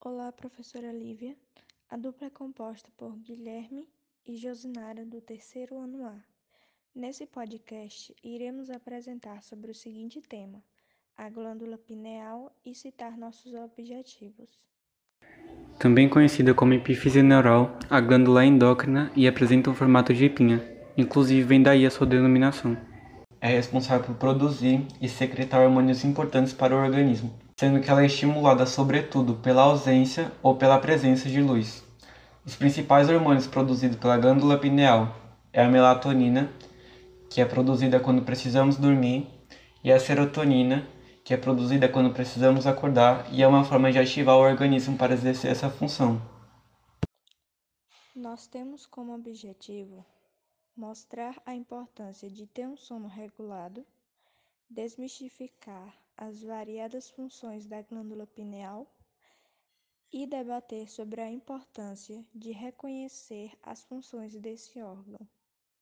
Olá, professora Lívia. A dupla é composta por Guilherme e Josinara, do terceiro ano A. Nesse podcast, iremos apresentar sobre o seguinte tema: a glândula pineal e citar nossos objetivos. Também conhecida como epífise neural, a glândula é endócrina e apresenta um formato de pinha, inclusive vem daí a sua denominação. É responsável por produzir e secretar hormônios importantes para o organismo, sendo que ela é estimulada sobretudo pela ausência ou pela presença de luz. Os principais hormônios produzidos pela glândula pineal é a melatonina, que é produzida quando precisamos dormir, e a serotonina, que é produzida quando precisamos acordar e é uma forma de ativar o organismo para exercer essa função. Nós temos como objetivo mostrar a importância de ter um sono regulado, desmistificar as variadas funções da glândula pineal e debater sobre a importância de reconhecer as funções desse órgão.